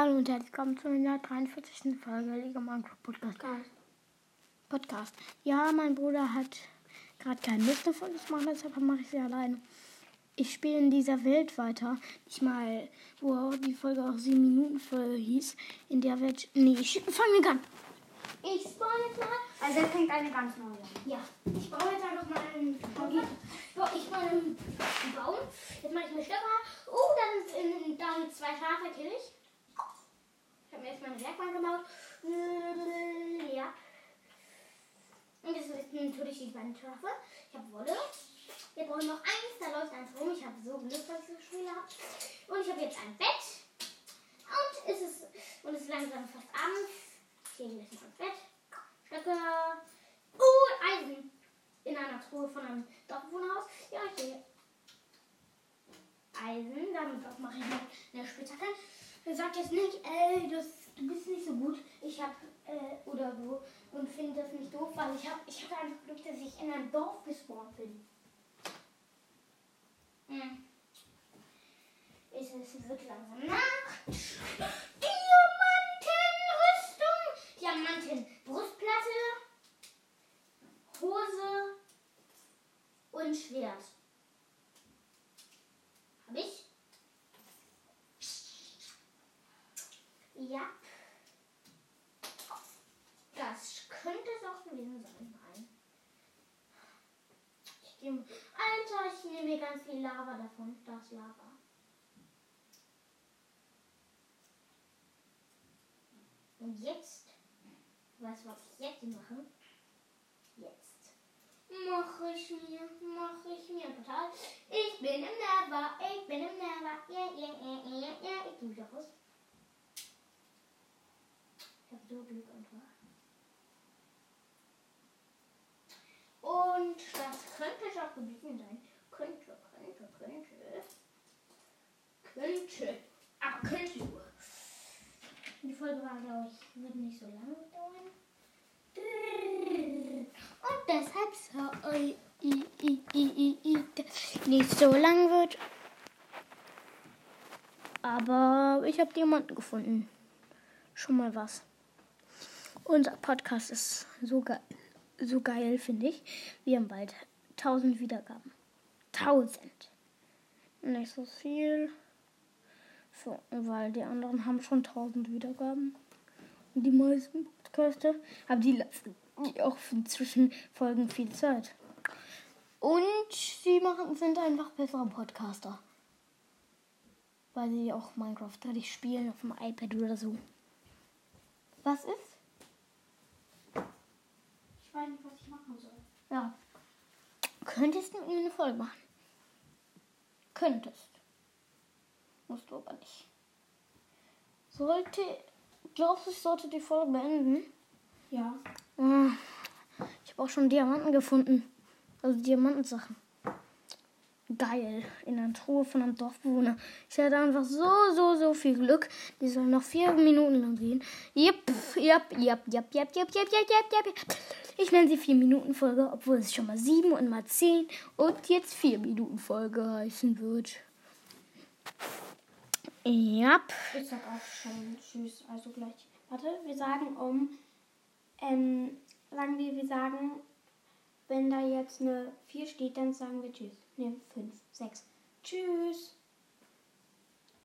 Hallo und herzlich willkommen zur 143. Folge Liga Minecraft Podcast. Podcast. Ja, mein Bruder hat gerade keine Lust eine Folge zu machen, deshalb mache ich sie alleine. Ich spiele in dieser Welt weiter. Ich mal, wo die Folge auch 7 Minuten Folge hieß. In der Welt. Nee, ich fange an. Ich spawn jetzt mal. Also er fängt eine ganz neue an. Ja, ich baue jetzt einfach mal einen. Boah, ich mal einen Baum. Jetzt mache ich mir Stöcker. Oh, dann, in, dann zwei Schafe kill ich. Ich habe mir jetzt meine Werkbank gebaut. Ja. Und jetzt ist natürlich die Schafe. Ich habe Wolle. Wir brauchen noch eins, da läuft eins rum. Ich habe so Glück, dass ich so Spiele habe. Und ich habe jetzt ein Bett. Und es ist, und es ist langsam fast abends. Ich gehe gleich ins Bett. Stöcke. Oh, Eisen. In einer Truhe von einem Dorfbewohnerhaus. Ja, ich sehe. Eisen. Damit mache ich eine Spitzhacke. Sagt jetzt nicht, ey, das, du bist nicht so gut. Ich habe, äh, oder so. Und finde das nicht doof, weil ich habe ich hatte einfach Glück, dass ich in einem Dorf gespawnt bin. Hm. Es, es wird langsam Nacht. Diamantenrüstung. Diamantenbrustplatte. Hose. Und Schwert. Hab ich? Ja. Das könnte es auch gewesen sein. Nein. Ich geh, Alter, ich nehme mir ganz viel Lava davon. Das Lava. Und jetzt, weißt du, was ich jetzt mache? Jetzt mache ich mir, mache ich mir total. Ich bin im Never, ich bin im Never. Yeah, yeah, yeah, yeah, yeah. Ich gehe wieder raus. So Glück einfach. Und das könnte auch gewesen sein. Könnte, könnte, könnte. Könnte. Aber könnte nur. Die Folge war, glaube ich, wird nicht so lange dauern. Und deshalb so i, i, i, i, i, nicht so lang wird. Aber ich habe Diamanten gefunden. Schon mal was. Unser Podcast ist so geil, so geil finde ich. Wir haben bald 1000 Wiedergaben. 1000. Nicht so viel. So, weil die anderen haben schon 1000 Wiedergaben. Und die meisten Podcaster haben die, die auch zwischen Folgen viel Zeit. Und sie machen, sind einfach bessere Podcaster. Weil sie auch Minecraft dadurch spielen auf dem iPad oder so. Was ist? Nicht, was ich machen soll. Ja. Könntest du mit mir eine Folge machen? Könntest. Musst du aber nicht. Sollte. Glaubst du, ich sollte die Folge beenden? Ja. Ah, Ich habe auch schon Diamanten gefunden. Also Diamantensachen. Geil. In einer Truhe von einem Dorfbewohner. Ich hatte einfach so, so, so viel Glück. Die soll noch vier Minuten lang gehen. Jep, jep, jep, jep, jep, jep, jep, jep, jep, jep. Ich nenne sie 4 Minuten Folge, obwohl es schon mal 7 und mal 10 und jetzt 4 Minuten Folge heißen wird. Ja. Ich sag auch schon Tschüss. Also gleich. Warte, wir sagen um. Ähm, sagen wir, wir sagen, wenn da jetzt eine 4 steht, dann sagen wir Tschüss. Ne, 5, 6. Tschüss.